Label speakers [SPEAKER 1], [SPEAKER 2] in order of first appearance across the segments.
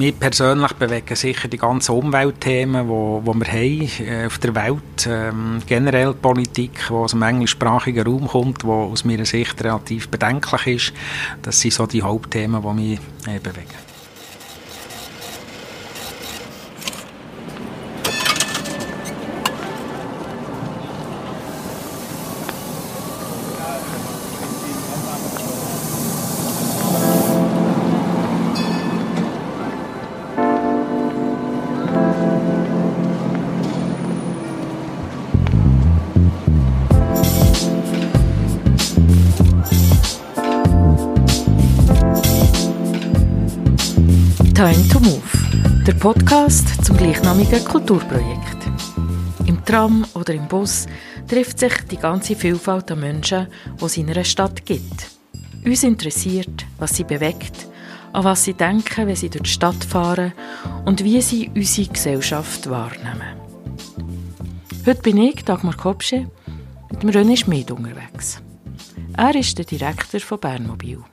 [SPEAKER 1] mich persönlich bewegen sicher die ganzen Umweltthemen, die wo, wo wir haben äh, auf der Welt. Ähm, generell Politik, die aus dem englischsprachigen Raum kommt, wo aus meiner Sicht relativ bedenklich ist. Das sind so die Hauptthemen, die mich äh, bewegen.
[SPEAKER 2] Podcast zum gleichnamigen Kulturprojekt. Im Tram oder im Bus trifft sich die ganze Vielfalt an Menschen, die es in einer Stadt gibt. Uns interessiert, was sie bewegt, an was sie denken, wenn sie durch die Stadt fahren und wie sie unsere Gesellschaft wahrnehmen. Heute bin ich, Dagmar Kopsche, mit dem René Schmid unterwegs. Er ist der Direktor von Bernmobil.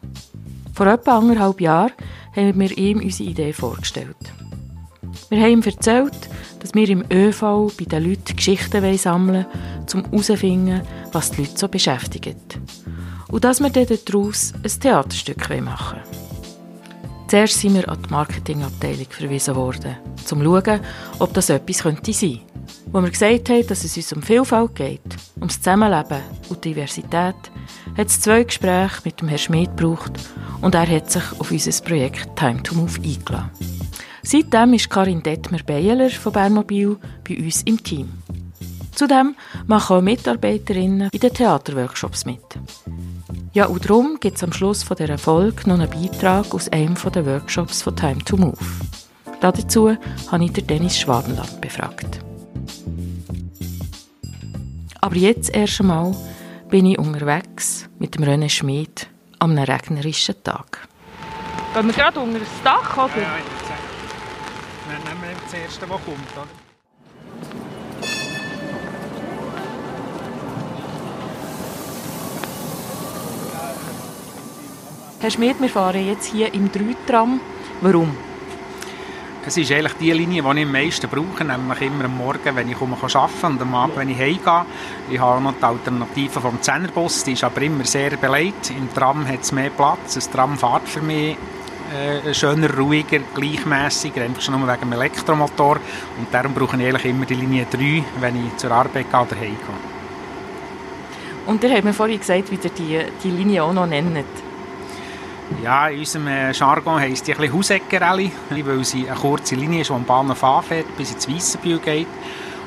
[SPEAKER 2] Vor etwa anderthalb Jahren haben wir ihm unsere Idee vorgestellt. Wir haben ihm erzählt, dass wir im ÖV bei den Leuten Geschichten sammeln wollen, um herauszufinden, was die Leute so beschäftigt. Und dass wir dann daraus ein Theaterstück machen wollen. Zuerst sind wir an die Marketingabteilung verwiesen worden, um zu schauen, ob das etwas könnte sein könnte. Wo wir gesagt haben, dass es uns um Vielfalt geht, ums Zusammenleben und Diversität, hat es zwei Gespräche mit dem Herrn Schmidt gebraucht und er hat sich auf unser Projekt Time to Move eingeladen. Seitdem ist Karin Detmer-Beyeler von Bernmobil bei uns im Team. Zudem machen auch Mitarbeiterinnen in den Theaterworkshops mit. Ja, und darum gibt es am Schluss von dieser Folge noch einen Beitrag aus einem der Workshops von Time to Move. Dazu habe ich Dennis Schwadenland befragt. Aber jetzt erst einmal bin ich unterwegs mit dem René Schmid am einem regnerischen Tag. Gehen wir gerade unter das Dach, oder?
[SPEAKER 1] Dann nehmen wir das erste, was kommt, oder?
[SPEAKER 2] Herr Schmid, wir fahren jetzt hier im 3-Tram. Warum?
[SPEAKER 1] Es ist eigentlich die Linie, die ich am meisten brauche, nämlich immer am Morgen, wenn ich arbeite und am Abend, wenn ich heimgehe. Ich habe noch die Alternative vom Zehnerbus, die ist aber immer sehr beleidigt. Im Tram hat es mehr Platz, das Tram fährt für mich äh, schöner, ruhiger, gleichmäßiger, einfach schon nur wegen dem Elektromotor. Und darum brauche ich eigentlich immer die Linie 3, wenn ich zur Arbeit gehe oder heimgehe.
[SPEAKER 2] Und ihr habt mir vorhin gesagt, wie ihr die, die Linie auch noch nennt.
[SPEAKER 1] Ja, in unserem äh, Jargon heisst die ein bisschen Hauseckerelli, weil sie eine kurze Linie ist, die am Bahnhof anfährt, bis ins Weissenbühl geht.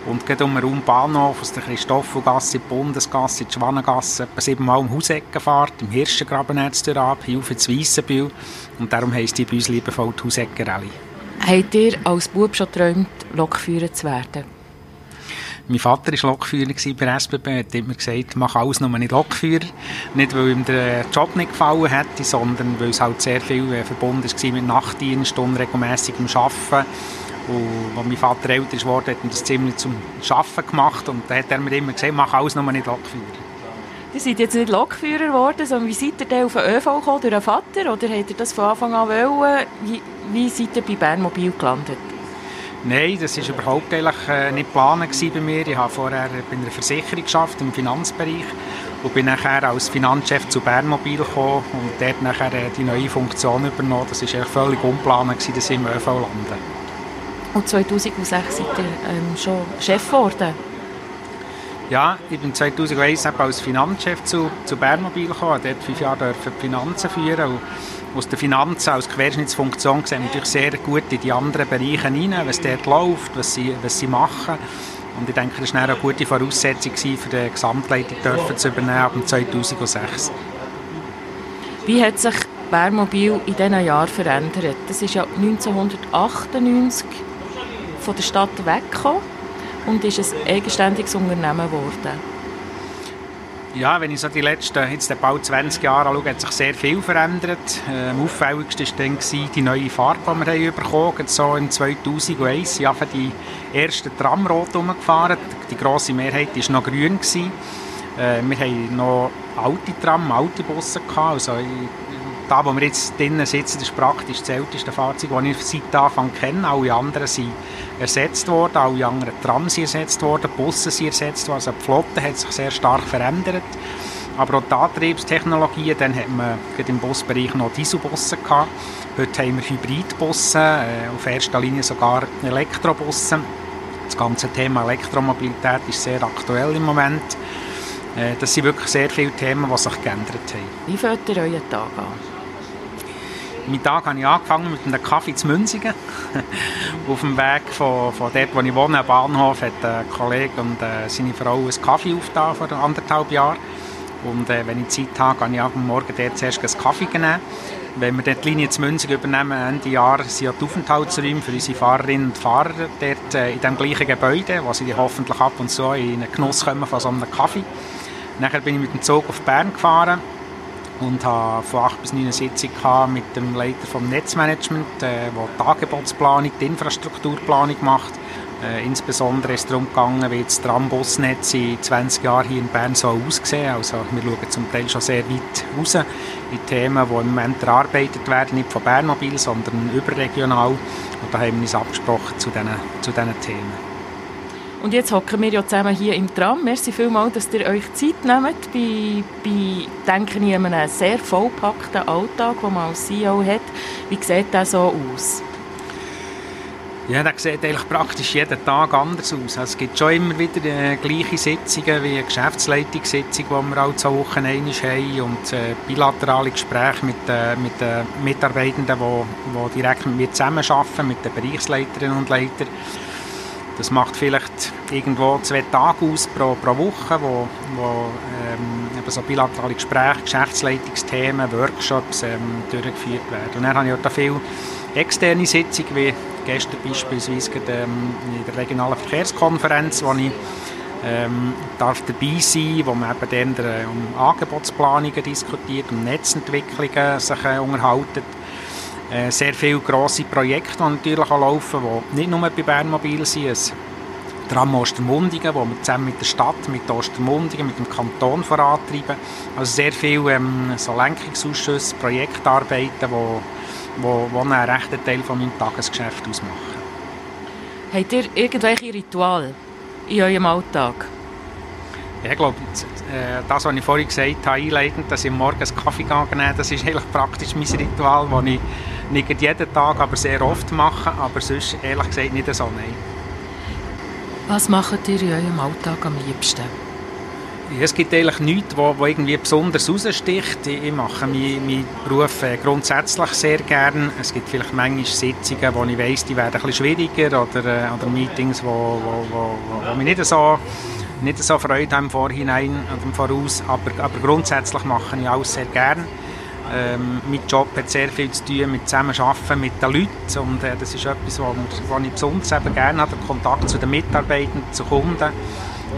[SPEAKER 1] Und geht um den Bahnhof, aus der Christoffelgasse, die Bundesgasse, die Schwanengasse, etwa siebenmal um Hausecken fährt, im Hirschengraben ab, hier auf ins Weissenbühl. Und darum heisst die bei uns liebevoll die Hauseckerelli.
[SPEAKER 2] Habt ihr als Bub schon geträumt, Lokführer zu werden?
[SPEAKER 1] Mein Vater war Lokführer bei der SBB. Hat immer gesagt, mach alles nur nicht Lokführer. Nicht, weil ihm der Job nicht gefallen hätte, sondern weil es halt sehr viel äh, verbunden war mit Nachtdienst im Arbeiten. Und als mein Vater älter ist hat er das ziemlich zum Arbeiten gemacht. Und da hat er mir immer gesagt, mach alles nur nicht Lokführer.
[SPEAKER 2] Ihr seid jetzt nicht Lokführer geworden, sondern wie seid ihr denn auf den ÖV gekommen, durch den Vater? Oder habt ihr das von Anfang an wollen? Wie, wie seid ihr bei Bernmobil gelandet?
[SPEAKER 1] Nein, das war überhaupt äh, nicht geplant bei mir. Ich habe vorher bei einer Versicherung geschafft, im Finanzbereich und bin nachher als Finanzchef zu Bernmobil gekommen und dort nachher äh, die neue Funktion übernommen. Das war völlig unplanbar, dass ich im ÖV lande.
[SPEAKER 2] Und 2006 seid ihr ähm, schon Chef geworden?
[SPEAKER 1] Ja, ich bin 2001 als Finanzchef zu, zu Bernmobil gekommen, dort fünf Jahre die Finanzen führen aus der Finanzen als Querschnittsfunktion sehen wir natürlich sehr gut in die anderen Bereiche hinein, was dort läuft, was sie, was sie machen. Und ich denke, das war eine gute Voraussetzung für die Gesamtleitung dürfen zu übernehmen ab 2006.
[SPEAKER 2] Wie hat sich Bärmobil in diesen Jahren verändert? Das ist ja 1998 von der Stadt weggekommen und ist ein eigenständiges Unternehmen geworden.
[SPEAKER 1] Ja, wenn ich so die letzten jetzt bald 20 Jahre anschaue, hat sich sehr viel verändert. Am auffälligsten war die neue Farbe, die wir bekommen haben. So im 2001 sind die ersten Tramrot umgefahren. Die grosse Mehrheit war noch grün. Äh, wir hatten noch alte Tram, alte Busse. Gehabt. Also da, wo wir jetzt drinnen sitzen, ist praktisch das älteste Fahrzeug, das ich seit Anfang kenne. Alle anderen sind ersetzt worden, alle anderen Trams sind ersetzt worden, Busse sind ersetzt worden, also die Flotte hat sich sehr stark verändert. Aber auch die Antriebstechnologien, dann hat man im Busbereich noch Dieselbusse gehabt. Heute haben wir Hybridbusse, äh, auf erster Linie sogar Elektrobusse. Das ganze Thema Elektromobilität ist sehr aktuell im Moment. Äh, das sind wirklich sehr viele Themen, die sich geändert haben.
[SPEAKER 2] Wie fängt ihr euren Tag an?
[SPEAKER 1] Meinen Tag habe ich angefangen mit einem Kaffee zu Münzigen. Auf dem Weg von, von dort, wo ich wohne, am Bahnhof, hat ein Kollege und äh, seine Frau einen Kaffee aufgetan vor anderthalb Jahren. Und äh, wenn ich Zeit habe, kann ich am Morgen dort zuerst einen Kaffee nehmen. Wenn wir die Linie zu Münzig übernehmen, Ende Jahr sind ja die Aufenthaltsräume für unsere Fahrerinnen und Fahrer dort äh, in dem gleichen Gebäude, wo sie hoffentlich ab und zu in einen Genuss kommen von so einem Kaffee. Nachher bin ich mit dem Zug auf Bern gefahren und habe von 8 bis 9 eine Sitzung mit dem Leiter vom Netzmanagement, der die Angebotsplanung, die Infrastrukturplanung macht. Äh, insbesondere ist es darum gegangen, wie das Trambusnetz in 20 Jahren hier in Bern so aussehen. Also wir schauen zum Teil schon sehr weit raus in Themen, die im Moment erarbeitet werden, nicht von Bernmobil, sondern überregional. Und da haben wir uns abgesprochen zu diesen, zu diesen Themen.
[SPEAKER 2] Und jetzt hocken wir ja zusammen hier im Tram. Merci vielmals, dass ihr euch Zeit nehmt bei, bei denke ich, einem sehr vollpackten Alltag, den man als CEO hat. Wie sieht das so aus?
[SPEAKER 1] Ja, das sieht eigentlich praktisch jeden Tag anders aus. Also es gibt schon immer wieder äh, gleiche Sitzungen wie eine Geschäftsleitungssitzung, die wir alle zwei Wochen einmal haben und äh, bilaterale Gespräche mit, äh, mit den Mitarbeitenden, die, die direkt mit mir zusammenarbeiten, mit den Bereichsleiterinnen und Leitern. Das macht vielleicht irgendwo zwei Tage aus pro, pro Woche, wo, wo ähm, so bilaterale Gespräche, Geschäftsleitungsthemen, Workshops ähm, durchgeführt werden. Und dann habe ich auch viele externe Sitzungen, wie gestern beispielsweise ähm, in der regionalen Verkehrskonferenz, wo ich ähm, darf dabei sein, wo man eben dann äh, um Angebotsplanungen diskutiert, um Netzentwicklungen sich äh, unterhalten sehr viele grosse Projekte, die natürlich auch laufen, die nicht nur bei Bernmobil sind. Tram Ostermundigen, wo wir zusammen mit der Stadt, mit Ostermundigen, mit dem Kanton vorantreiben. Also sehr viele ähm, so Lenkungsausschüsse, Projektarbeiten, die wo, wo, wo einen rechten Teil von meinem Tagesgeschäft ausmachen.
[SPEAKER 2] Habt ihr irgendwelche Rituale in eurem Alltag?
[SPEAKER 1] ich glaube, äh, das, was ich vorhin gesagt habe, einleitend, dass ich morgens Kaffee nehme, das ist eigentlich praktisch mein Ritual, das ich nicht jeden Tag, aber sehr oft mache, aber sonst ehrlich gesagt nicht so, nein.
[SPEAKER 2] Was macht ihr in eurem Alltag am liebsten?
[SPEAKER 1] es gibt eigentlich nichts, was irgendwie besonders raussticht. Ich mache meinen, Beruf äh, grundsätzlich sehr gern. Es gibt vielleicht manchmal Sitzungen, wo ich weiss, die werden ein bisschen schwieriger oder, äh, oder Meetings, wo, wo, wo, wo mich nicht so nicht so Freude haben im Vorhinein oder im Voraus, aber, aber grundsätzlich mache ich alles sehr gerne. Ähm, mein Job hat sehr viel zu tun mit Zusammenarbeiten mit den Leuten und äh, das ist etwas, was ich besonders eben gerne habe, den Kontakt zu den Mitarbeitern, zu Kunden.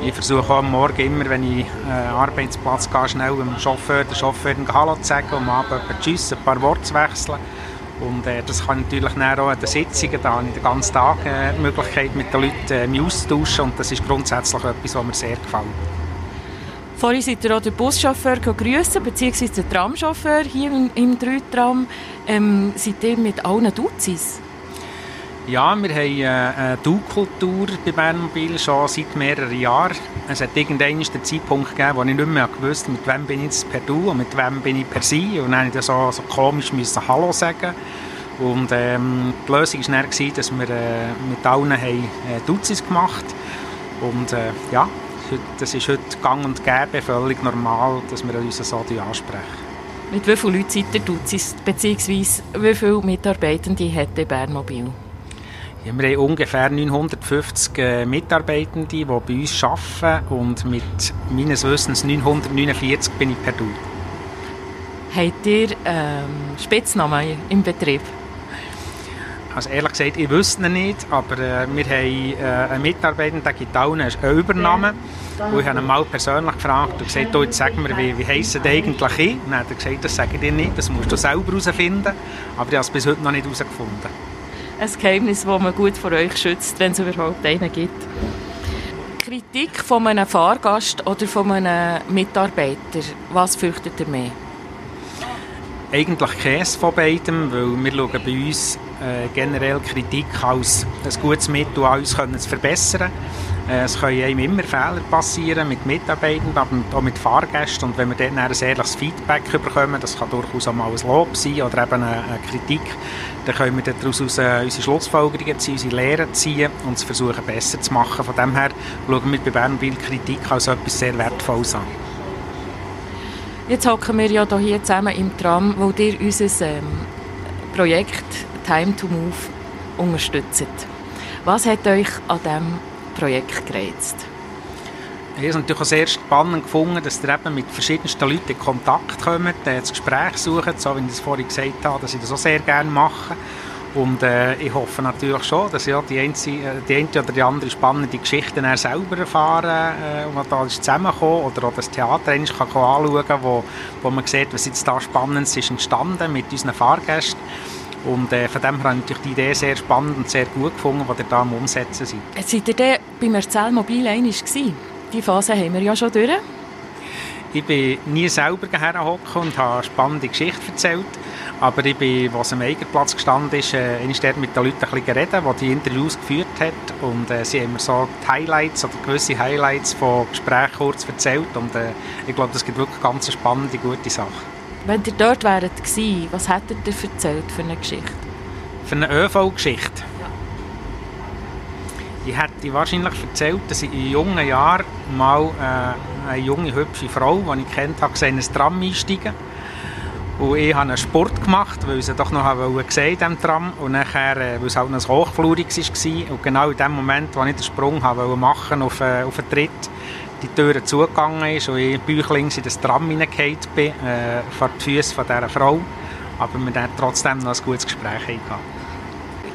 [SPEAKER 1] Ich versuche am Morgen immer, wenn ich äh, Arbeitsplatz gehe, schnell dem Chauffeur, der Chauffeur Hallo zu sagen und am Abend Tschüss, ein paar Worte zu wechseln. Und äh, das kann natürlich auch an den Sitzungen, da habe ich den ganzen Tag äh, die Möglichkeit, mit den Leuten äh, auszutauschen und das ist grundsätzlich etwas, was mir sehr gefällt.
[SPEAKER 2] Vorhin seid ihr auch den Buschauffeur grüßen, beziehungsweise den Tramchauffeur hier im, im 3-Tram. Ähm, seid ihr mit allen Duzis?
[SPEAKER 1] Ja, wir haben äh, eine Du-Kultur bei Bernmobil schon seit mehreren Jahren. Es hat irgendwann den Zeitpunkt gegeben, wo ich nicht mehr wusste, mit wem bin ich jetzt per Du und mit wem bin ich per Sie. Und dann musste ich so, so komisch müssen Hallo sagen. Und ähm, die Lösung war dann, dass wir äh, mit allen haben, äh, Duzis gemacht Und äh, ja, das ist heute gang und gäbe, völlig normal, dass wir uns so ansprechen.
[SPEAKER 2] Mit wie vielen Leuten seid ihr Duzis, beziehungsweise wie viele Mitarbeitende hat Bernmobil?
[SPEAKER 1] Ja, wir haben ungefähr 950 äh, Mitarbeitende, die bei uns arbeiten und mit meines Wissens 949 bin ich per Du.
[SPEAKER 2] Habt ihr ähm, Spitznamen im Betrieb?
[SPEAKER 1] Also ehrlich gesagt, ich wüsste ihn nicht, aber äh, wir haben äh, einen Mitarbeiter, der gibt auch einen Übernamen. Und ich habe ihn mal persönlich gefragt und gesagt, jetzt sag mir, wie, wie heisst der eigentlich ich? Und dann hat er gesagt, das sage ich dir nicht, das musst du selber herausfinden. Aber ich habe es bis heute noch nicht herausgefunden
[SPEAKER 2] ein Geheimnis, das man gut vor euch schützt, wenn es überhaupt einen gibt. Kritik von einem Fahrgast oder von einem Mitarbeiter, was fürchtet ihr mehr?
[SPEAKER 1] Eigentlich keins von beidem, weil wir schauen bei uns äh, generell Kritik als ein gutes Mittel an uns können zu verbessern. Äh, es können einem immer Fehler passieren mit Mitarbeitern, aber auch mit Fahrgästen. Und wenn wir dann ein ehrliches Feedback bekommen, das kann durchaus auch mal ein Lob sein oder eben eine, eine Kritik, dann können wir daraus unsere Schlussfolgerungen ziehen, unsere Lehren ziehen und es versuchen besser zu machen. Von dem her schauen wir bei Bernmobil Kritik als etwas sehr Wertvolles an.
[SPEAKER 2] Jetzt hocken wir ja hier zusammen im Tram, wo ihr unser ähm, Projekt Time to Move unterstützt. Was hat euch an diesem Projekt gereizt?
[SPEAKER 1] Ich habe natürlich auch sehr spannend gefunden, dass ihr eben mit verschiedensten Leuten in Kontakt kommt, äh, das Gespräch sucht, so wie ich es vorhin gesagt habe, dass ich das auch sehr gerne mache. Und äh, ich hoffe natürlich schon, dass auch die, einzige, äh, die eine oder die andere spannende Geschichte selber erfahren äh, und da ist zusammengekommen oder auch das Theater kann anschauen kann, wo, wo man sieht, was jetzt da Spannendes ist entstanden mit unseren Fahrgästen. Und äh, von dem her habe ich die Idee sehr spannend und sehr gut gefunden, die ihr da am Umsetzen seid.
[SPEAKER 2] Seid ihr denn beim Erzählmobil einig gewesen? Die Phase haben wir ja schon durch.
[SPEAKER 1] Ich bin nie selber hergehocken und habe eine spannende Geschichte erzählt. Aber ich bin, was am Eigenplatz gestanden ist, äh, dort mit den Leuten ein bisschen geredet, die die Interviews geführt hat. Und äh, sie haben mir so die Highlights oder gewisse Highlights von Gesprächen kurz erzählt. Und äh, ich glaube, das gibt wirklich ganz eine spannende, gute Sache.
[SPEAKER 2] Wenn ihr dort wäret gewesen, was hättet ihr erzählt für eine Geschichte?
[SPEAKER 1] Für eine ÖV-Geschichte? Ja. Ich hätte wahrscheinlich erzählt, dass ich in jungen Jahren mal äh, eine junge, hübsche Frau, die ich kennt habe, gesehen, in ein Tram einsteigen und ich habe einen Sport gemacht, weil sie doch noch gesehen diesem Tram. Und nachher, äh, weil es halt noch Hochflurig war. Und genau in dem Moment, wo ich den Sprung habe machen auf, äh, auf den Tritt, die Tür zugegangen ist und ich büchlings in das Tram hineingefallen bin, äh, vor die Füße von dieser Frau. Aber wir dann trotzdem noch ein gutes Gespräch hatten.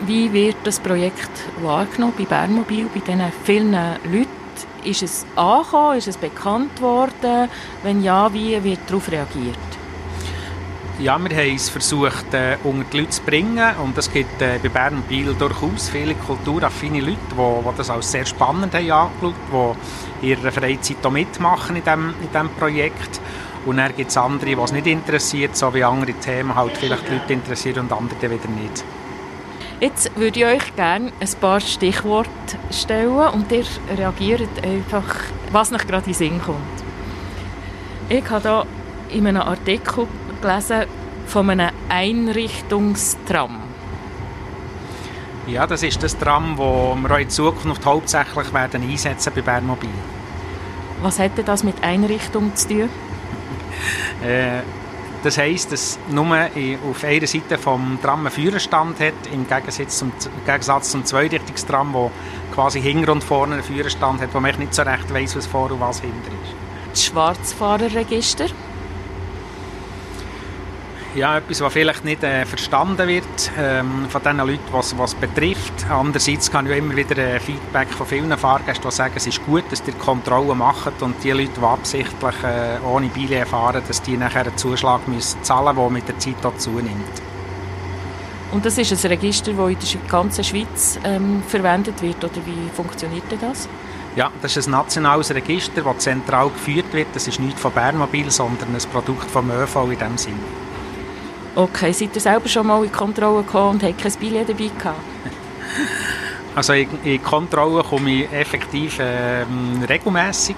[SPEAKER 2] Wie wird das Projekt wahrgenommen bei Bernmobil, bei diesen vielen Leuten? Ist es angekommen? Ist es bekannt worden? Wenn ja, wie wird darauf reagiert?
[SPEAKER 1] Ja, wir haben es versucht, äh, unter die Leute zu bringen. Und es gibt äh, bei Bern Biel durchaus viele kulturaffine Leute, die, die das als sehr spannend haben angeschaut, die ihre Freizeit auch mitmachen in diesem in Projekt. Und dann gibt es andere, die es nicht interessiert, so wie andere Themen halt vielleicht die Leute interessieren und andere wieder nicht.
[SPEAKER 2] Jetzt würde ich euch gerne ein paar Stichworte stellen und ihr reagiert einfach, was euch gerade in den Sinn kommt. Ich habe hier in einem Artikel gelesen von einem Einrichtungstram.
[SPEAKER 1] Ja, das ist das Tram, das wir auch in Zukunft hauptsächlich werden einsetzen bei Bernmobil.
[SPEAKER 2] Was hätte das mit Einrichtung zu tun?
[SPEAKER 1] äh, das heisst, dass nur auf einer Seite vom Tram einen Führerstand hat, im Gegensatz zum, Gegensatz zum Zweirichtungstram, wo quasi hinten und vorne einen Führerstand hat, wo man nicht so recht weiss, was vor und was hinter ist.
[SPEAKER 2] Das Schwarzfahrerregister?
[SPEAKER 1] Ja, etwas, was vielleicht nicht äh, verstanden wird ähm, von den Leuten, was es betrifft. Andererseits kann ich immer wieder äh, Feedback von vielen Fahrgästen, die sagen, es ist gut, dass die Kontrollen machen und die Leute, die absichtlich äh, ohne Biele fahren, dass die nachher einen Zuschlag müssen zahlen müssen, der mit der Zeit auch zunimmt.
[SPEAKER 2] Und das ist ein Register, das in der ganzen Schweiz ähm, verwendet wird, oder wie funktioniert das?
[SPEAKER 1] Ja, das ist ein nationales Register, das zentral geführt wird. Das ist nicht von Bernmobil, sondern ein Produkt vom ÖV in dem Sinne.
[SPEAKER 2] Okay, seid ihr selber schon mal in Kontrolle gekommen und habt kein Billett dabei gehabt?
[SPEAKER 1] Also in, in Kontrolle komme ich effektiv äh, regelmässig.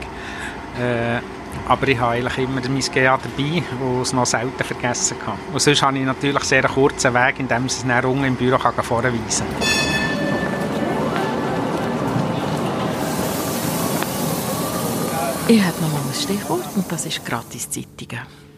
[SPEAKER 1] Äh, aber ich habe eigentlich immer mein GA dabei, wo es noch selten vergessen kann. Und sonst habe ich natürlich sehr einen kurzen Weg, in dem ich es dann unten im Büro kann vorweisen kann.
[SPEAKER 2] Ich habe noch mal ein Stichwort und das ist Gratiszeitungen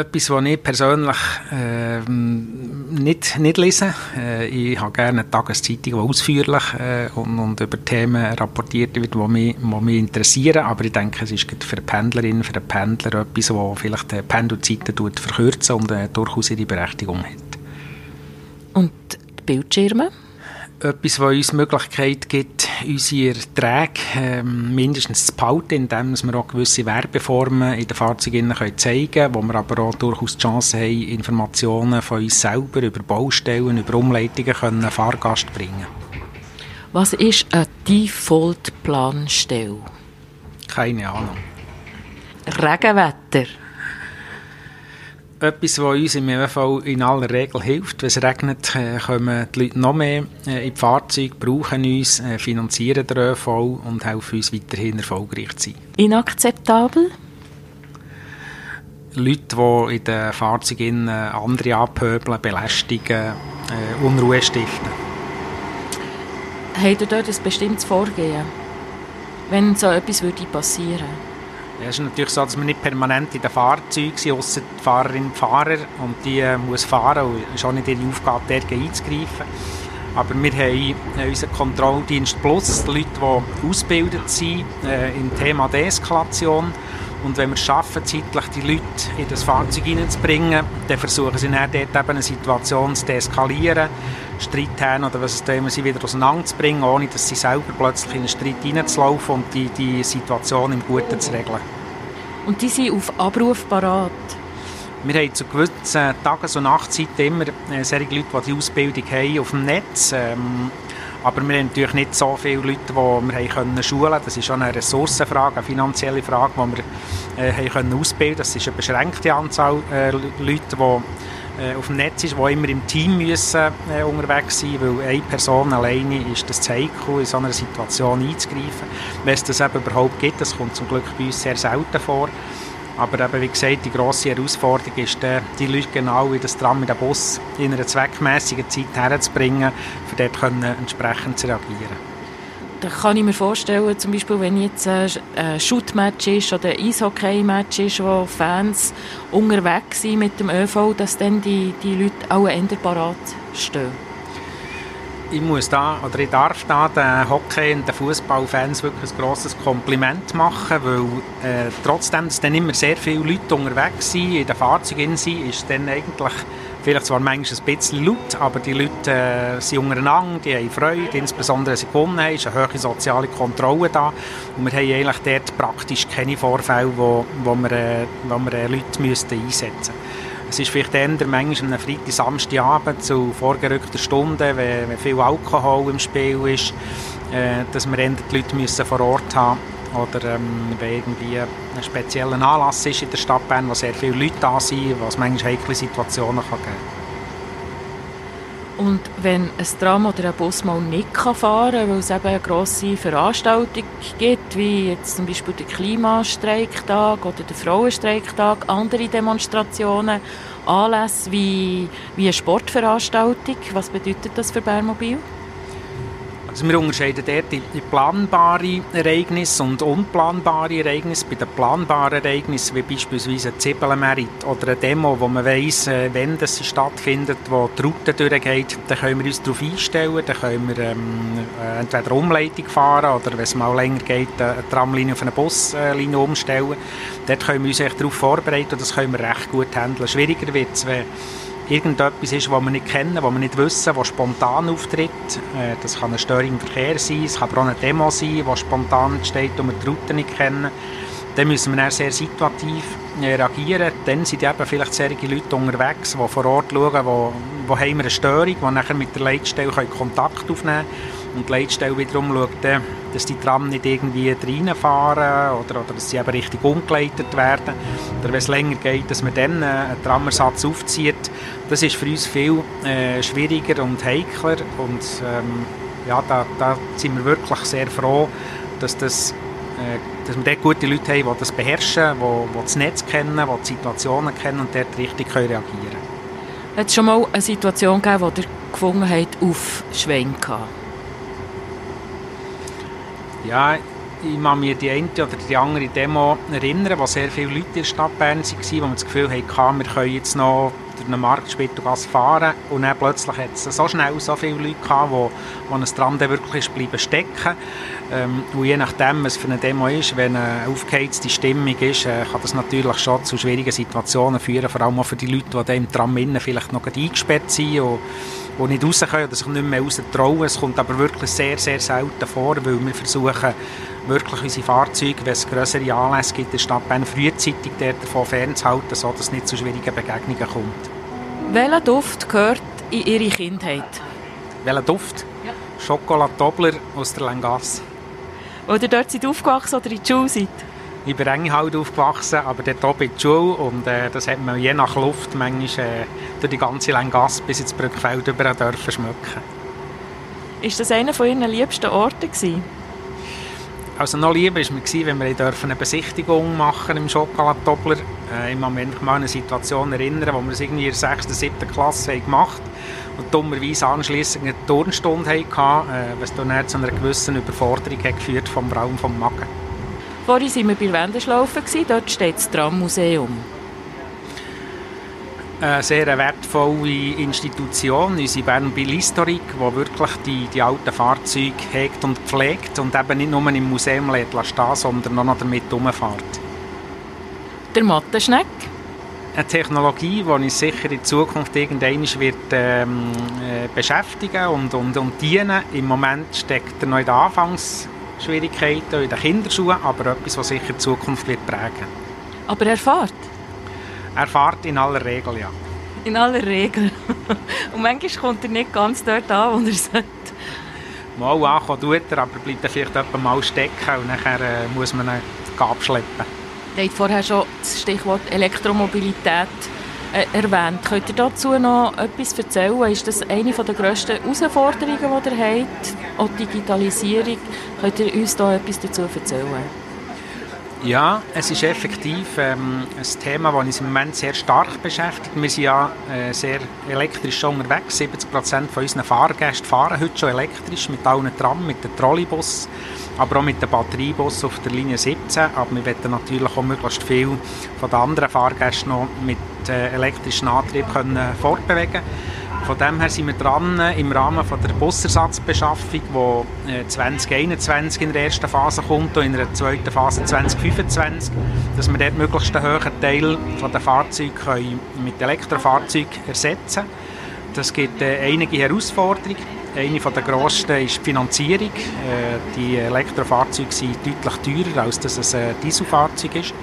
[SPEAKER 1] etwas, was ich persönlich äh, nicht, nicht lese. Äh, ich habe gerne eine Tageszeitung, die ausführlich äh, und, und, über Themen rapportiert wird, die mich, die mich interessieren. Aber ich denke, es ist für Pendlerinnen, für den Pendler etwas, das vielleicht die Pendelzeiten verkürzen und äh, durchaus ihre Berechtigung hat.
[SPEAKER 2] Und die Bildschirme?
[SPEAKER 1] Etwas, was uns die Möglichkeit gibt, unsere Erträge ähm, mindestens zu behalten, indem wir auch gewisse Werbeformen in den Fahrzeugen zeigen können, wo wir aber auch durchaus die Chance haben, Informationen von uns selber über Baustellen, über Umleitungen können Fahrgast bringen
[SPEAKER 2] Was ist eine Default-Planstelle?
[SPEAKER 1] Keine Ahnung.
[SPEAKER 2] Regenwetter?
[SPEAKER 1] Etwas, was uns im ÖV in aller Regel hilft. Wenn es regnet, äh, kommen die Leute noch mehr äh, in die Fahrzeuge, brauchen uns, äh, finanzieren den ÖV und helfen uns weiterhin erfolgreich zu sein.
[SPEAKER 2] Inakzeptabel?
[SPEAKER 1] Leute, die in den Fahrzeugen andere anpöbeln, belästigen, Unruhe stiften.
[SPEAKER 2] Habt ihr dort ein bestimmtes Vorgehen, wenn so etwas passieren würde?
[SPEAKER 1] Es ist natürlich so, dass wir nicht permanent in den Fahrzeugen sind, ausser die Fahrerin und Fahrer. Und die äh, muss fahren und es ist auch nicht ihre Aufgabe, dort einzugreifen. Aber wir haben äh, unseren Kontrolldienst Plus, die Leute, die ausgebildet sind äh, im Thema Deeskalation. Und wenn wir es schaffen, zeitlich die Leute in das Fahrzeug hineinzubringen, dann versuchen sie dann dort eben eine Situation zu deeskalieren, Streit haben oder was es immer sie wieder auseinanderzubringen, ohne dass sie selber plötzlich in einen Streit hineinzulaufen und die, die Situation im Guten zu regeln.
[SPEAKER 2] Und die sind auf Abruf parat?
[SPEAKER 1] Wir haben zu gewissen Tages- und Nachtzeiten immer äh, solche Leute, die die Ausbildung haben auf dem Netz. Ähm, aber wir haben natürlich nicht so viele Leute, die wir können schulen können. Das ist schon eine Ressourcenfrage, eine finanzielle Frage, die wir äh, haben können ausbilden Das ist eine beschränkte Anzahl äh, Leute, die auf dem Netz ist, die immer im Team müssen, äh, unterwegs sein müssen, weil eine Person alleine ist das Zeichen, in so einer Situation einzugreifen. Wenn es das eben überhaupt gibt, das kommt zum Glück bei uns sehr selten vor, aber eben, wie gesagt, die grosse Herausforderung ist, äh, die Leute genau wie das Tram in den Bus in einer zweckmäßigen Zeit herzubringen, für dort können entsprechend zu reagieren.
[SPEAKER 2] Da kann ich mir vorstellen, zum Beispiel, wenn jetzt ein Shootmatch ist oder ein Eishockey-Match ist, wo Fans unterwegs sind mit dem ÖV, dass dann die, die Leute auch eher parat stehen.
[SPEAKER 1] Ich muss da, oder ich darf da den Hockey- und den Fußballfans wirklich ein grosses Kompliment machen, weil äh, trotzdem, dass dann immer sehr viele Leute unterwegs sind, in den Fahrzeugen sind, ist dann eigentlich vielleicht zwar manchmal ein bisschen laut, aber die Leute äh, sind untereinander, die haben Freude, insbesondere wenn sie gewonnen haben, ist eine hohe soziale Kontrolle da und wir haben eigentlich dort praktisch keine Vorfälle, wo, wo wir, äh, wo wir äh, Leute müssten einsetzen müssten. Es ist vielleicht eher manchmal am Freitag, Samstagabend zu vorgerückter Stunde, wenn, wenn viel Alkohol im Spiel ist, dass wir die Leute müssen vor Ort haben oder ähm, wenn irgendwie ein spezieller Anlass ist in der Stadt Bern, wo sehr viele Leute da sind, was manchmal heikle Situationen kann geben kann.
[SPEAKER 2] Und wenn ein Tram oder ein Bus mal nicht fahren kann, weil es eben eine grosse Veranstaltung gibt, wie jetzt zum Beispiel der Klimastreiktag oder der Frauenstreiktag, andere Demonstrationen, Anlässe wie, wie eine Sportveranstaltung, was bedeutet das für Bernmobil?
[SPEAKER 1] Also wir unterscheiden dort die planbare Ereignisse und unplanbare Ereignisse. Bei den planbaren Ereignissen, wie beispielsweise ein Zibbelenmerit oder eine Demo, wo man weiss, äh, wenn das stattfindet, wo die Route durchgeht, dann können wir uns darauf einstellen, dann können wir ähm, äh, entweder Umleitung fahren oder wenn es mal länger geht, eine Tramlinie auf eine Buslinie umstellen. Dort können wir uns darauf vorbereiten und das können wir recht gut handeln. Schwieriger wird es, wenn irgendetwas ist, was wir nicht kennen, was wir nicht wissen, was spontan auftritt. Äh, das kann eine Störung im Verkehr sein, es kann aber auch eine Demo sein, die spontan entsteht und wir die Route nicht kennen. Dann müssen wir dann sehr situativ äh, reagieren. Dann sind eben vielleicht solche Leute unterwegs, die vor Ort schauen, wo, wo haben wir eine Störung, die nachher mit der Leitstelle Kontakt aufnehmen können und die Leitstelle wiederum schaut, dass die Tram nicht irgendwie reinfahren oder, oder dass sie eben richtig umgeleitet werden. Oder wenn es länger geht, dass man dann äh, einen Tramersatz aufzieht. Das ist für uns viel äh, schwieriger und heikler. Und ähm, ja, da, da sind wir wirklich sehr froh, dass, das, äh, dass wir dort gute Leute haben, die das beherrschen, die, die das Netz kennen, die die Situationen kennen und dort richtig reagieren können.
[SPEAKER 2] Hat es schon mal eine Situation gegeben, wo ihr gefunden habt, auf Schwenk
[SPEAKER 1] ja, ich kann mich die eine oder die andere Demo erinnern, wo sehr viele Leute in der Stadt Bern waren, wo man das Gefühl hatte, wir können jetzt noch durch eine Marktspittelgasse fahren. Und dann plötzlich hat es so schnell so viele Leute gehabt, wo, wo ein Tram wirklich bleiben stecken. Ähm, und je nachdem, was für eine Demo ist, wenn eine aufgeheizte Stimmung ist, äh, kann das natürlich schon zu schwierigen Situationen führen, vor allem auch für die Leute, die im Tram innen vielleicht noch eingesperrt sind. Und die nicht raus können oder sich nicht mehr raus trauen. Es kommt aber wirklich sehr, sehr selten vor, weil wir versuchen, wirklich unsere Fahrzeuge, wenn es größere Anlässe gibt der Stadt Bern, frühzeitig davon fernzuhalten, sodass es nicht zu schwierigen Begegnungen kommt.
[SPEAKER 2] Welcher Duft gehört in Ihre Kindheit?
[SPEAKER 1] Welcher Duft? Ja. Schokolade Dobler aus der Langasse.
[SPEAKER 2] Oder dort seid aufgewachsen oder in die Schule seid?
[SPEAKER 1] Ich bin Engelhald aufgewachsen, aber dort oben in die Schule und äh, das hat man je nach Luft manchmal äh, durch die ganze Lengasse bis ins Brückfeld über dürfen schmecken.
[SPEAKER 2] Ist das einer von Ihren liebsten Orten gewesen?
[SPEAKER 1] Also noch lieber war mir, wenn wir eine Besichtigung machen im Schokoladobler. Äh, ich kann mich an eine Situation erinnern, wo wir es irgendwie in der 6. oder 7. Klasse haben gemacht und dummerweise anschliessend eine Turnstunde hatten, äh, was dann zu einer gewissen Überforderung hat geführt vom Raum vom Magen.
[SPEAKER 2] Vorhin waren wir bei Wendeschlaufen, dort steht das Trammuseum.
[SPEAKER 1] Eine sehr wertvolle Institution, unsere Bern Historik, die wirklich die, die alten Fahrzeuge hegt und pflegt und eben nicht nur im Museum stehen, sondern auch noch damit herumfährt.
[SPEAKER 2] Der Mattenschneck?
[SPEAKER 1] Eine Technologie, die uns sicher in Zukunft irgendwann wird, ähm, äh, beschäftigen und, und, und dienen. Im Moment steckt er noch in der Anfangs Schwierigkeiten in den Kinderschuhen, aber etwas, was sicher die Zukunft wird prägen
[SPEAKER 2] Aber er fährt?
[SPEAKER 1] Er fährt in aller Regel, ja.
[SPEAKER 2] In aller Regel. Und manchmal kommt er nicht ganz dort an, wo er sollte.
[SPEAKER 1] Mal ankommen tut er, aber bleibt er vielleicht etwa mal stecken und dann äh, muss man ihn abschleppen.
[SPEAKER 2] Du hast vorher schon das Stichwort Elektromobilität erwähnt. Könnt ihr dazu noch etwas erzählen? Ist das eine der grössten Herausforderungen, die ihr habt? Auch Digitalisierung. Könnt ihr uns da etwas dazu erzählen?
[SPEAKER 1] Ja, es ist effektiv ähm, ein Thema, das uns im Moment sehr stark beschäftigt. Wir sind ja äh, sehr elektrisch schon unterwegs. 70 Prozent von unseren Fahrgästen fahren heute schon elektrisch mit allen Tram, mit den Trolleybus, aber auch mit den Batteriebus auf der Linie 17. Aber wir wollen natürlich auch möglichst viel von den anderen Fahrgästen noch mit äh, elektrischen Antrieb können fortbewegen von dem her sind wir dran im Rahmen von der Busersatzbeschaffung, die 2021 in der ersten Phase kommt und in der zweiten Phase 2025, dass wir dort möglichst einen höheren Teil der Fahrzeuge mit Elektrofahrzeugen ersetzen können. Das gibt äh, einige Herausforderungen. Eine der grössten ist die Finanzierung. Äh, die Elektrofahrzeuge sind deutlich teurer, als dass es ein Dieselfahrzeug ist.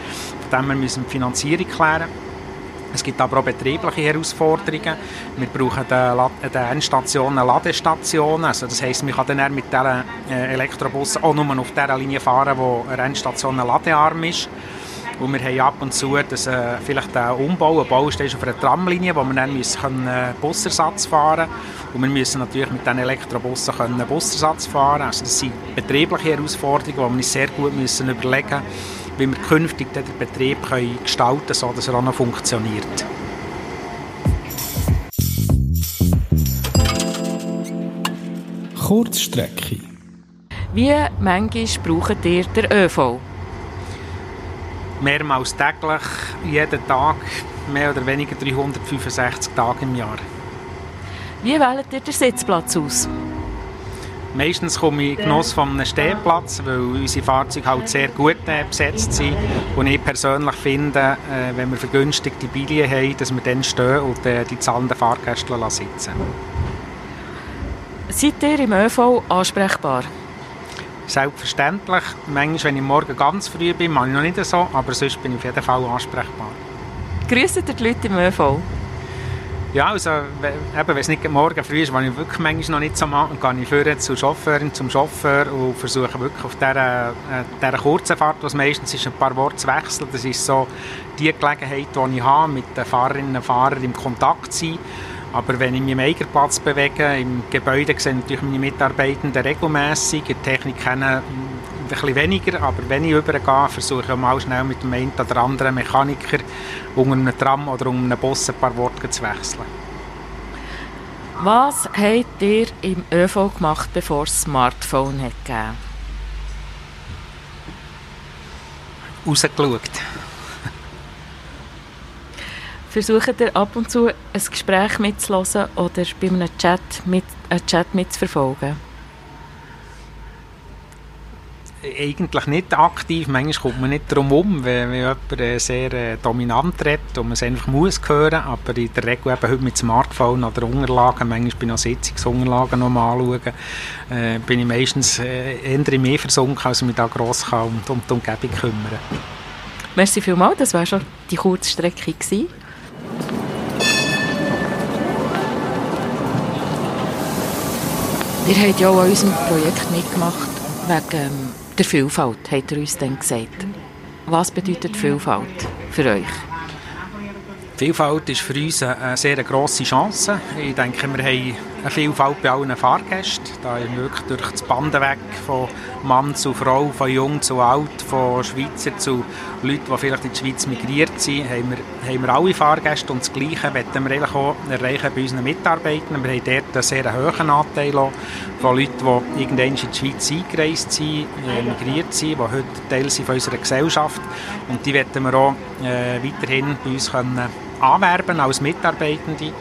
[SPEAKER 1] Von dem her müssen wir die Finanzierung klären. Es gibt aber auch betriebliche Herausforderungen. Wir brauchen an den Endstationen Ladestationen. Also das heisst, man kann dann mit diesen äh, Elektrobussen auch nur auf der Linie fahren, wo eine Endstation ladearm ist. Und wir haben ab und zu dass, äh, vielleicht einen Umbau, ein Baustelle auf einer Tramlinie, wo wir dann müssen können, äh, Busersatz fahren Und wir müssen natürlich mit diesen Elektrobussen können Busersatz fahren. Also das sind betriebliche Herausforderungen, die wir uns sehr gut müssen überlegen müssen wie wir künftig den Betrieb können gestalten können, sodass er auch noch funktioniert.
[SPEAKER 3] Kurzstrecke.
[SPEAKER 2] Wie manchmal braucht ihr den ÖV?
[SPEAKER 1] Mehrmals täglich, jeden Tag, mehr oder weniger 365 Tage im Jahr.
[SPEAKER 2] Wie wählt ihr den Sitzplatz aus?
[SPEAKER 1] Meistens komme ich Genuss von einem Stehplatz, weil unsere Fahrzeuge halt sehr gut äh, besetzt sind. Und ich persönlich finde, äh, wenn wir vergünstigte Bilien haben, dass wir dann stehen und äh, die zahlenden Fahrgäste sitzen
[SPEAKER 2] Seid ihr im ÖV ansprechbar?
[SPEAKER 1] Selbstverständlich. Manchmal, wenn ich morgen ganz früh bin, mache ich noch nicht so, aber sonst bin ich auf jeden Fall ansprechbar.
[SPEAKER 2] Grüßt ihr die Leute im ÖV?
[SPEAKER 1] Ja, also eben, wenn es nicht morgen früh ist, wenn ich wirklich manchmal noch nicht so mache, dann gehe ich vorher zur Chauffeurin, zum Chauffeur und versuche wirklich auf dieser, äh, dieser kurzen Fahrt, was meistens ist, ein paar Worte zu wechseln. Das ist so die Gelegenheit, die ich habe, mit den Fahrerinnen und Fahrern im Kontakt zu sein. Aber wenn ich mich im Eigenplatz bewege, im Gebäude sehen natürlich meine Mitarbeitenden regelmässig, die Technik kennen ein bisschen weniger, aber wenn ich übergehe, versuche ich mal schnell mit dem einen oder anderen Mechaniker unter einem Tram oder unter einem Bus ein paar Worte zu wechseln.
[SPEAKER 2] Was habt ihr im ÖV gemacht, bevor es Smartphone hat gegeben?
[SPEAKER 1] Rausgeschaut.
[SPEAKER 2] Versucht ihr ab und zu ein Gespräch mitzuhören oder bei einem Chat, mit, einen Chat mitzuverfolgen?
[SPEAKER 1] eigentlich nicht aktiv. Manchmal kommt man nicht darum herum, wenn, wenn jemand äh, sehr äh, dominant redet und man es einfach muss hören. Aber in der Regel eben heute mit Smartphone oder Unterlagen, manchmal bin ich auch Sitzungsunterlagen noch mal anschauen, äh, bin ich meistens äh, eher mehr versunken, als mich da gross kann und um die Umgebung kümmern.
[SPEAKER 2] Merci vielmals, das war schon die Kurzstrecke gewesen. Ihr habt ja auch an unserem Projekt mitgemacht, wegen der Vielfalt, hat er uns dann gesagt. was bedeutet Vielfalt für euch?
[SPEAKER 1] Vielfalt ist für uns eine sehr grosse Chance. Ich denke, wir haben eine Vielfalt bei allen Fahrgästen. Da ist wirklich durch das Bandenweg von Mann zu Frau, von jung zu alt, von Schweizer zu Leuten, die vielleicht in die Schweiz migriert sind, haben wir, haben wir alle Fahrgäste und das Gleiche wollen wir auch erreichen bei unseren Mitarbeitern. Wir haben dort einen sehr hohen Anteil von Leuten, die irgendwann in die Schweiz eingereist sind, äh, migriert sind, die heute Teil sind von unserer Gesellschaft und die wollen wir auch äh, weiterhin bei uns können anwerben als Mitarbeitende.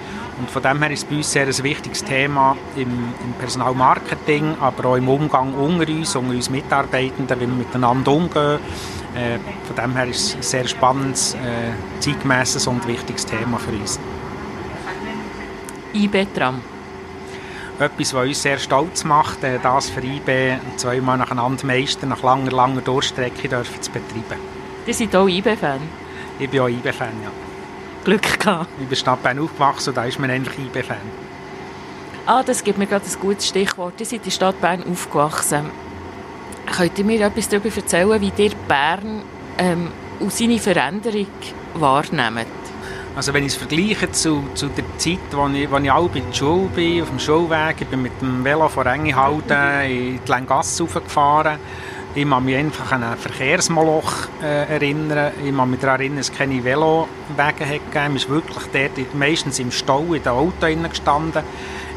[SPEAKER 1] Und von dem her ist es bei uns sehr ein wichtiges Thema im, im, Personalmarketing, aber auch im Umgang unter uns, unter uns Mitarbeitenden, wie wir miteinander umgehen. Äh, von dem her ist es ein sehr spannendes, äh, zeitgemäßes und wichtiges Thema für uns.
[SPEAKER 2] IB-Tram.
[SPEAKER 1] Etwas, was uns sehr stolz macht, äh, das für IB zweimal nacheinander meistern, nach langer, langer Durchstrecke dürfen zu betreiben.
[SPEAKER 2] Sie sind auch IB-Fan?
[SPEAKER 1] Ich bin auch IB-Fan, ja.
[SPEAKER 2] Glück gehabt.
[SPEAKER 1] Ich bin in der Stadt Bern aufgewachsen und da ist man endlich IB-Fan.
[SPEAKER 2] Ah, das gibt mir gerade ein gutes Stichwort. Sie sind in der Stadt Bern aufgewachsen. Könnt ihr mir etwas darüber erzählen, wie ihr Bern ähm, und seine Veränderung wahrnehmt?
[SPEAKER 1] Also wenn ich es vergleiche zu, zu der Zeit, als ich, ich auch bei der Schule bin, auf dem Schulweg, ich bin mit dem Velo von Engehalden in die Lengasse gefahren ich kann mich einfach an ein Verkehrsmoloch äh, erinnern. Ich kann mich daran erinnern, dass es keine Velowege gegeben hat. ist wirklich dort meistens im Stau in den Auto gestanden.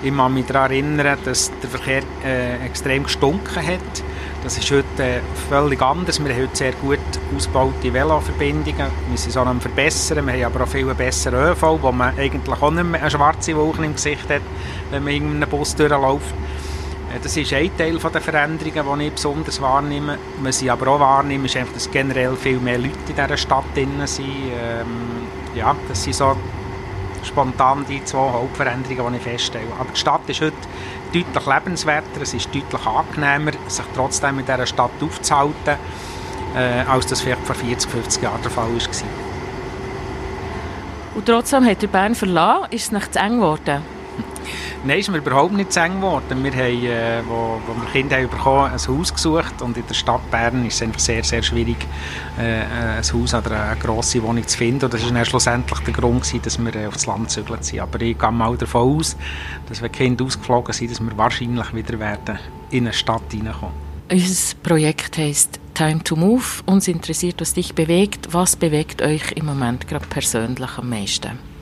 [SPEAKER 1] Ich kann mich daran erinnern, dass der Verkehr äh, extrem gestunken hat. Das ist heute äh, völlig anders. Wir haben heute sehr gut ausgebaute Veloverbindungen. Wir sind auch noch verbessern. Wir haben aber auch viel besseren ÖV, wo man eigentlich auch nicht mehr eine schwarze Wolke im Gesicht hat, wenn man in einem Bus durchläuft. Das ist ein Teil der Veränderungen, die ich besonders wahrnehme. Was ich aber auch wahrnehme, ist einfach, dass generell viel mehr Leute in dieser Stadt sind. Ähm, ja, das sind so spontan die zwei Hauptveränderungen, die ich feststelle. Aber die Stadt ist heute deutlich lebenswerter, es ist deutlich angenehmer, sich trotzdem in dieser Stadt aufzuhalten, äh, als das vielleicht vor 40, 50 Jahren der Fall war.
[SPEAKER 2] Und trotzdem hat er Bern verlassen, ist es nicht zu eng geworden?
[SPEAKER 1] Nein, ist mir überhaupt nicht zu eng geworden. Wir haben, äh, wo, wo wir Kinder haben bekommen, ein Haus gesucht und in der Stadt Bern ist es einfach sehr, sehr schwierig, äh, ein Haus oder eine grosse Wohnung zu finden. Und das war schlussendlich der Grund, gewesen, dass wir äh, aufs Land gezügelt sind. Aber ich gehe mal davon aus, dass wenn Kinder ausgeflogen sind, dass wir wahrscheinlich wieder werden in eine Stadt hineinkommen.
[SPEAKER 2] Unser Projekt heisst Time to Move. Uns interessiert, was dich bewegt. Was bewegt euch im Moment gerade persönlich am meisten?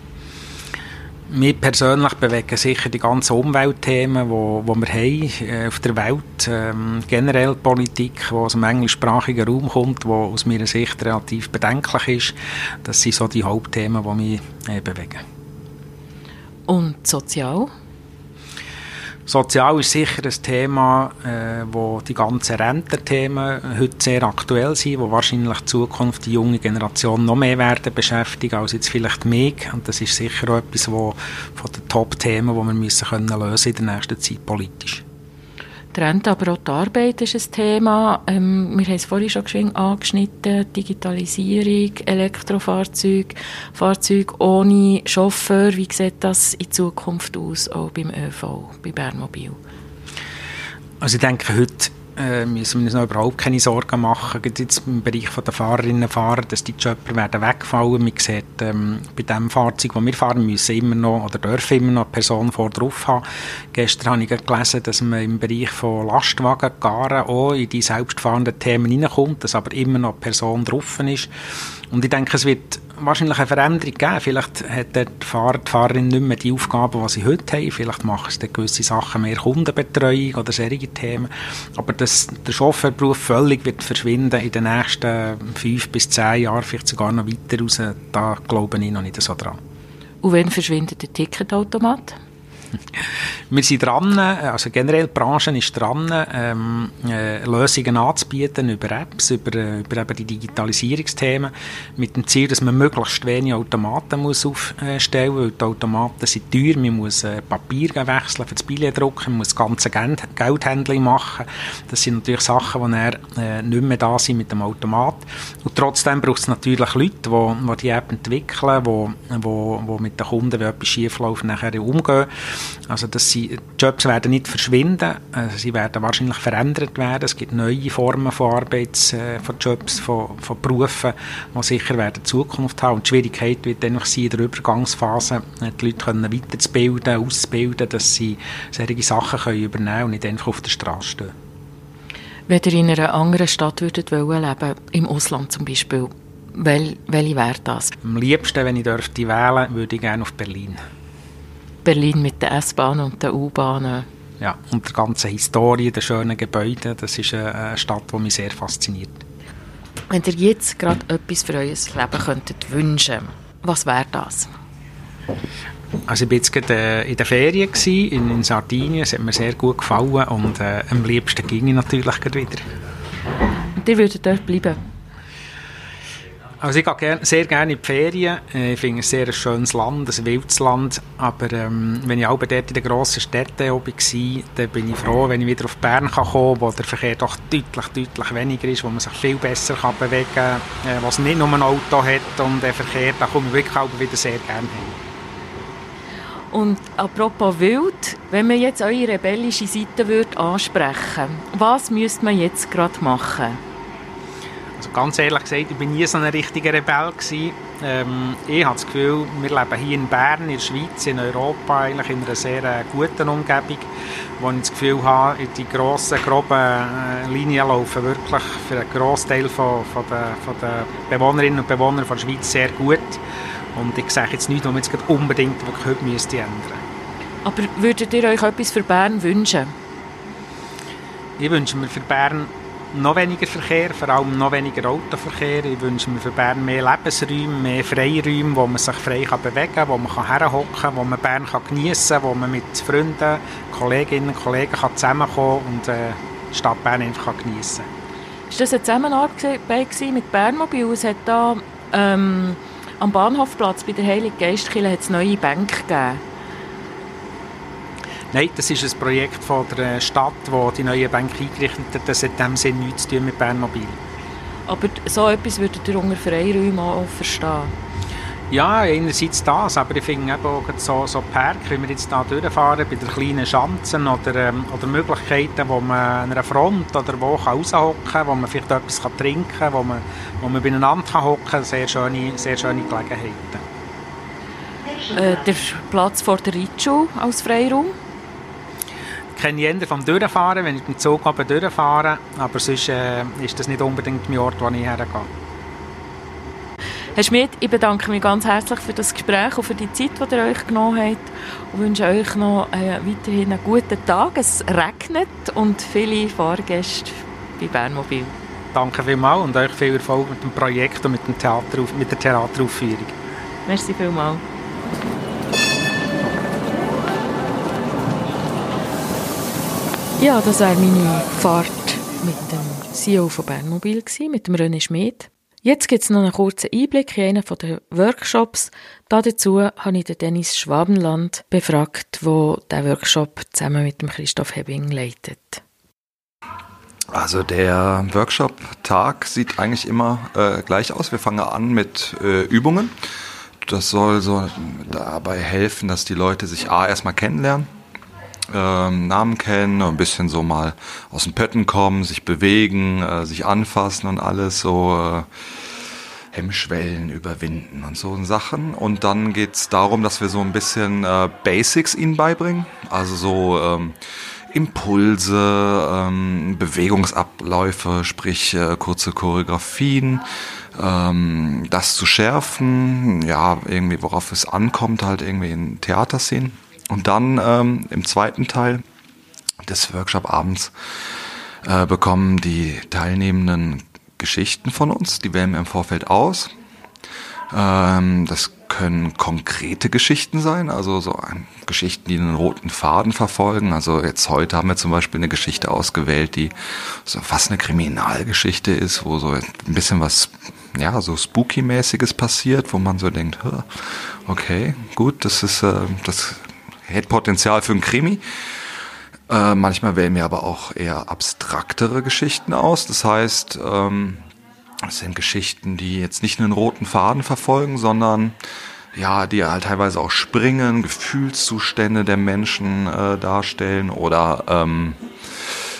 [SPEAKER 1] Mich persönlich bewegen sicher die ganzen Umweltthemen, die wo, wo wir haben äh, auf der Welt. Ähm, generell Politik, die aus dem englischsprachigen Raum kommt, die aus meiner Sicht relativ bedenklich ist. Das sind so die Hauptthemen, die mich äh, bewegen.
[SPEAKER 2] Und sozial?
[SPEAKER 1] Sozial ist sicher ein Thema, äh, wo die ganzen Rententhemen heute sehr aktuell sind, wo wahrscheinlich in Zukunft die junge Generation noch mehr werden beschäftigen als jetzt vielleicht mich. Und das ist sicher auch etwas wo, von den Top-Themen, die wir müssen können lösen in der nächsten Zeit politisch.
[SPEAKER 2] Rente, aber auch die Arbeit ist ein Thema. Ähm, wir haben es vorhin schon geschwind angeschnitten. Digitalisierung, Elektrofahrzeuge, Fahrzeuge ohne Chauffeur. Wie sieht das in Zukunft aus, auch beim ÖV, bei Bernmobil?
[SPEAKER 1] Also ich denke, heute äh, müssen wir uns noch überhaupt keine Sorgen machen. Jetzt im Bereich der Fahrerinnen und Fahrer, dass die Jobber werden wegfallen. Man sieht, ähm, bei dem Fahrzeug, das wir fahren, müssen immer noch oder dürfen immer noch eine Person vor drauf haben. Gestern habe ich gelesen, dass man im Bereich von Lastwagen, Garen auch in die selbstfahrenden Themen hineinkommt, dass aber immer noch Person drauf ist. Und ich denke, es wird wahrscheinlich eine Veränderung geben. Vielleicht hat der Fahrer, die Fahrerin nicht mehr die Aufgaben, die sie heute haben. Vielleicht machen sie gewisse Sachen mehr Kundenbetreuung oder solche Themen. Aber dass der Chauffeurberuf völlig wird verschwinden in den nächsten fünf bis zehn Jahren, vielleicht sogar noch weiter raus, da glaube ich noch nicht so dran.
[SPEAKER 2] Und wann verschwindet der Ticketautomat?
[SPEAKER 1] Wir sind dran, also generell die Branche ist dran, ähm, äh, Lösungen anzubieten über Apps, über, äh, über eben die Digitalisierungsthemen, mit dem Ziel, dass man möglichst wenig Automaten muss aufstellen muss, weil die Automaten sind teuer, man muss äh, Papier wechseln für das Billett drucken, man muss das ganze Geldhandling machen. Das sind natürlich Sachen, die dann, äh, nicht mehr da sind mit dem Automat. Und trotzdem braucht es natürlich Leute, die, die die App entwickeln, die, die, die mit den Kunden, wenn etwas schief läuft, nachher umgehen. Also dass sie, Jobs werden nicht verschwinden, also sie werden wahrscheinlich verändert werden. Es gibt neue Formen von Arbeits, äh, von Jobs, von, von Berufen, die sicher werden Zukunft haben. Und die Schwierigkeit wird einfach sein, in der Übergangsphase äh, die Leute können weiterzubilden, auszubilden, dass sie solche Sachen können übernehmen können und nicht einfach auf der Straße stehen.
[SPEAKER 2] Wenn ihr in einer anderen Stadt würdet wollen leben, im Ausland zum Beispiel, wel, welche wäre das?
[SPEAKER 1] Am liebsten, wenn ich dürfte wählen, würde ich gerne auf Berlin.
[SPEAKER 2] Berlin mit den S-Bahnen und den U-Bahnen.
[SPEAKER 1] Ja, und der ganzen Historie, den schönen Gebäuden, das ist eine Stadt, die mich sehr fasziniert.
[SPEAKER 2] Wenn ihr jetzt gerade etwas für euer Leben könntet wünschen, was wäre das?
[SPEAKER 1] Also ich war jetzt gerade äh, in der Ferien in, in Sardinien, es hat mir sehr gut gefallen und äh, am liebsten ging ich natürlich wieder.
[SPEAKER 2] Und ihr würdet dort bleiben?
[SPEAKER 1] Also ich gehe sehr gerne in die Ferien. Äh, ich finde es sehr ein schönes Land, ein wildes Land. Aber ähm, wenn ich auch dort in den grossen Städten war, dann bin ich froh, wenn ich wieder auf Bern kann kommen kann, wo der Verkehr doch deutlich, deutlich weniger ist, wo man sich viel besser kann bewegen kann, äh, was nicht nur ein Auto hat und der Verkehr, da komme ich wirklich auch wieder sehr gerne hin.
[SPEAKER 2] Und apropos wild, wenn man jetzt eure rebellische Seite würde ansprechen was müsste man jetzt gerade machen?
[SPEAKER 1] Also ganz ehrlich gesagt, ich bin nie so ein richtiger Rebell Ähm, ich habe das Gefühl, wir leben hier in Bern, in der Schweiz, in Europa eigentlich in einer sehr äh, guten Umgebung, wo ich das Gefühl habe, die grossen, groben äh, Linien laufen wirklich für einen Großteil von, von, der, von der Bewohnerinnen und Bewohner von der Schweiz sehr gut. Und ich sage jetzt nicht, was man jetzt unbedingt wirklich heute müsste ändern
[SPEAKER 2] Aber würdet ihr euch etwas für Bern wünschen?
[SPEAKER 1] Ich wünsche mir für Bern noch weniger Verkehr, vor allem noch weniger Autoverkehr. Ich wünsche mir für Bern mehr Lebensräume, mehr Freiräume, wo man sich frei kann bewegen kann, wo man herhocken kann, wo man Bern geniessen kann, wo man mit Freunden, Kolleginnen und Kollegen kann zusammenkommen und äh, die Stadt Bern einfach geniessen kann.
[SPEAKER 2] Ist das eine Zusammenarbeit mit Bernmobil? Es hat da ähm, am Bahnhofplatz bei der Heiligen Geistkirche neue Bänke gegeben.
[SPEAKER 1] Nein, das ist ein Projekt von der Stadt, wo die neuen Bänke eingerichtet hat. Das hat in dem Sinne nichts zu tun mit Bernmobil.
[SPEAKER 2] Aber so etwas würdet ihr unter Freiräumen auch verstehen?
[SPEAKER 1] Ja, einerseits das, aber ich finde eben auch so, so Park, wie wir jetzt hier durchfahren, bei den kleinen Schanzen oder, ähm, oder Möglichkeiten, wo man an einer Front oder wo raushocken kann, wo man vielleicht etwas kann trinken kann, wo man, wo man beieinander kann hocken kann, sehr schöne, sehr schöne Gelegenheiten.
[SPEAKER 2] Äh, der Platz vor der Ritschule als Freiraum?
[SPEAKER 1] Ich kenne jeden vom Durchfahren, wenn ich mit dem Zug durchfahre, aber sonst äh, ist das nicht unbedingt mein Ort, wo ich hergehe.
[SPEAKER 2] Herr Schmidt, ich bedanke mich ganz herzlich für das Gespräch und für die Zeit, die ihr euch genommen habt und wünsche euch noch äh, weiterhin einen guten Tag. Es regnet und viele Fahrgäste bei Bernmobil.
[SPEAKER 1] Danke vielmals und euch viel Erfolg mit dem Projekt und mit, dem Theater, mit der Theateraufführung.
[SPEAKER 2] Merci vielmals. Ja, das war meine Fahrt mit dem CEO von Bernmobil, mit dem René Schmidt. Jetzt gibt es noch einen kurzen Einblick in einen der Workshops. Dazu habe ich den Dennis Schwabenland befragt, der Workshop zusammen mit dem Christoph Hebbing leitet.
[SPEAKER 3] Also der Workshop-Tag sieht eigentlich immer äh, gleich aus. Wir fangen an mit äh, Übungen. Das soll so dabei helfen, dass die Leute sich A erstmal kennenlernen, ähm, Namen kennen, ein bisschen so mal aus den Pötten kommen, sich bewegen, äh, sich anfassen und alles so äh, Hemmschwellen überwinden und so Sachen. Und dann geht's darum, dass wir so ein bisschen äh, Basics ihnen beibringen, also so ähm, Impulse, ähm, Bewegungsabläufe, sprich äh, kurze Choreografien, ähm, das zu schärfen, ja, irgendwie worauf es ankommt, halt irgendwie in Theaterszenen. Und dann ähm, im zweiten Teil des Workshop-Abends äh, bekommen die Teilnehmenden Geschichten von uns, die wählen wir im Vorfeld aus. Ähm, das können konkrete Geschichten sein, also so Geschichten, die einen roten Faden verfolgen. Also jetzt heute haben wir zum Beispiel eine Geschichte ausgewählt, die so fast eine Kriminalgeschichte ist, wo so ein bisschen was, ja, so spooky-mäßiges passiert, wo man so denkt, okay, gut, das ist, äh, das hätte Potenzial für ein Krimi. Äh, manchmal wählen wir aber auch eher abstraktere Geschichten aus. Das heißt, ähm, es sind Geschichten, die jetzt nicht einen roten Faden verfolgen, sondern ja, die halt teilweise auch springen, Gefühlszustände der Menschen äh, darstellen oder ähm,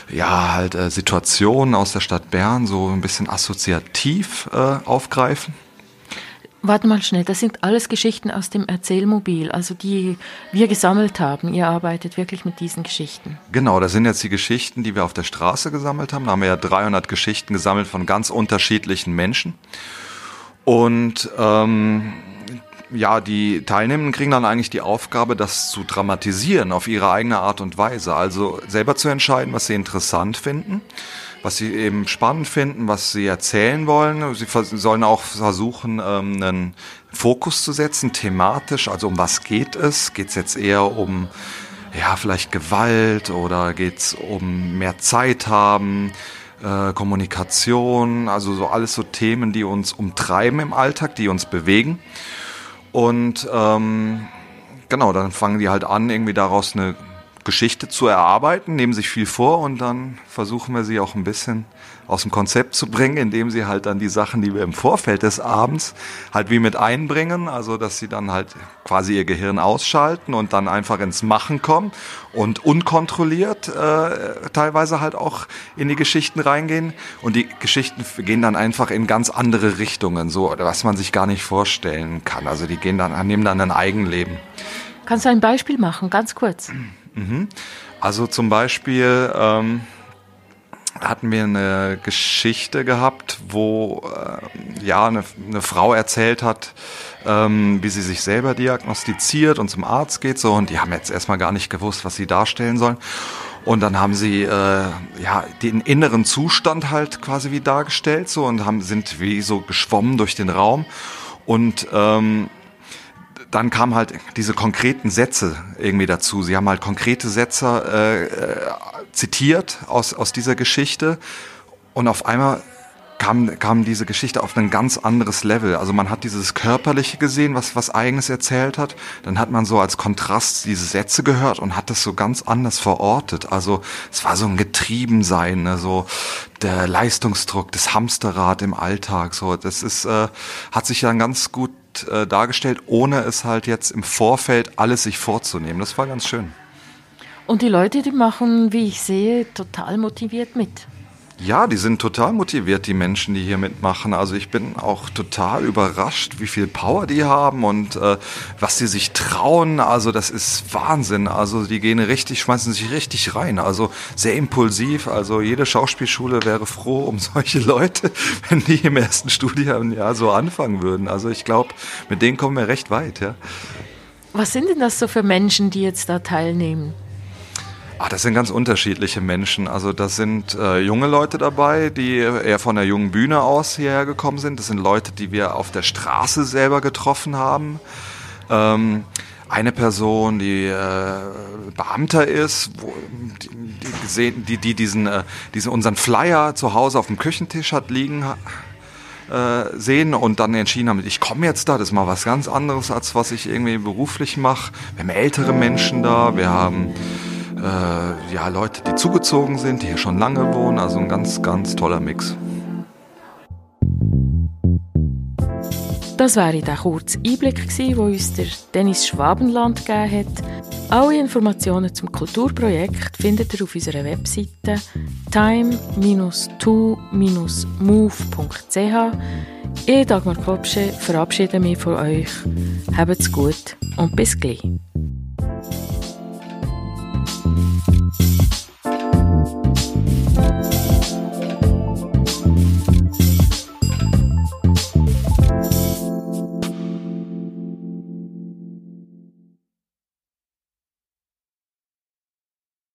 [SPEAKER 3] ja, halt äh, Situationen aus der Stadt Bern so ein bisschen assoziativ äh, aufgreifen.
[SPEAKER 2] Warte mal schnell, das sind alles Geschichten aus dem Erzählmobil, also die wir gesammelt haben. Ihr arbeitet wirklich mit diesen Geschichten.
[SPEAKER 3] Genau, das sind jetzt die Geschichten, die wir auf der Straße gesammelt haben. Da haben wir ja 300 Geschichten gesammelt von ganz unterschiedlichen Menschen. Und ähm, ja, die Teilnehmenden kriegen dann eigentlich die Aufgabe, das zu dramatisieren auf ihre eigene Art und Weise. Also selber zu entscheiden, was sie interessant finden was sie eben spannend finden, was sie erzählen wollen. Sie sollen auch versuchen, ähm, einen Fokus zu setzen, thematisch. Also um was geht es? Geht es jetzt eher um ja vielleicht Gewalt oder geht es um mehr Zeit haben? Äh, Kommunikation, also so alles so Themen, die uns umtreiben im Alltag, die uns bewegen. Und ähm, genau, dann fangen die halt an, irgendwie daraus eine Geschichte zu erarbeiten, nehmen sich viel vor und dann versuchen wir sie auch ein bisschen aus dem Konzept zu bringen, indem sie halt dann die Sachen, die wir im Vorfeld des Abends halt wie mit einbringen, also dass sie dann halt quasi ihr Gehirn ausschalten und dann einfach ins Machen kommen und unkontrolliert äh, teilweise halt auch in die Geschichten reingehen und die Geschichten gehen dann einfach in ganz andere Richtungen, so was man sich gar nicht vorstellen kann. Also die gehen dann nehmen dann ein Eigenleben.
[SPEAKER 2] Kannst du ein Beispiel machen, ganz kurz?
[SPEAKER 3] Mhm. Also zum Beispiel ähm, hatten wir eine Geschichte gehabt, wo äh, ja eine, eine, Frau erzählt hat, ähm, wie sie sich selber diagnostiziert und zum Arzt geht so und die haben jetzt erstmal gar nicht gewusst, was sie darstellen sollen. Und dann haben sie äh, ja den inneren Zustand halt quasi wie dargestellt so und haben sind wie so geschwommen durch den Raum und ähm, dann kamen halt diese konkreten Sätze irgendwie dazu. Sie haben halt konkrete Sätze äh, äh, zitiert aus, aus dieser Geschichte und auf einmal kam, kam diese Geschichte auf ein ganz anderes Level. Also man hat dieses Körperliche gesehen, was was eigenes erzählt hat. Dann hat man so als Kontrast diese Sätze gehört und hat das so ganz anders verortet. Also es war so ein Getriebensein, ne? so der Leistungsdruck, das Hamsterrad im Alltag. So das ist äh, hat sich dann ganz gut äh, dargestellt, ohne es halt jetzt im Vorfeld alles sich vorzunehmen. Das war ganz schön.
[SPEAKER 2] Und die Leute, die machen, wie ich sehe, total motiviert mit.
[SPEAKER 3] Ja, die sind total motiviert, die Menschen, die hier mitmachen. Also ich bin auch total überrascht, wie viel Power die haben und äh, was sie sich trauen. Also das ist Wahnsinn. Also die gehen richtig, schmeißen sich richtig rein. Also sehr impulsiv. Also jede Schauspielschule wäre froh um solche Leute, wenn die im ersten Studienjahr so anfangen würden. Also ich glaube, mit denen kommen wir recht weit. Ja.
[SPEAKER 2] Was sind denn das so für Menschen, die jetzt da teilnehmen?
[SPEAKER 3] Ach, das sind ganz unterschiedliche Menschen. Also das sind äh, junge Leute dabei, die eher von der jungen Bühne aus hierher gekommen sind. Das sind Leute, die wir auf der Straße selber getroffen haben. Ähm, eine Person, die äh, Beamter ist, wo, die, die, die, die diesen, äh, diesen unseren Flyer zu Hause auf dem Küchentisch hat liegen äh, sehen und dann entschieden haben, ich komme jetzt da, das ist mal was ganz anderes, als was ich irgendwie beruflich mache. Wir haben ältere Menschen da, wir haben äh, ja, Leute, die zugezogen sind, die hier schon lange wohnen. Also ein ganz, ganz toller Mix.
[SPEAKER 2] Das wäre der kurze Einblick gewesen, wo uns der Dennis Schwabenland gegeben hat. Alle Informationen zum Kulturprojekt findet ihr auf unserer Webseite time-to-move.ch. Ich, Dagmar Kopsche, verabschiede mich von euch. Habt's gut und bis gleich. Mm-hmm.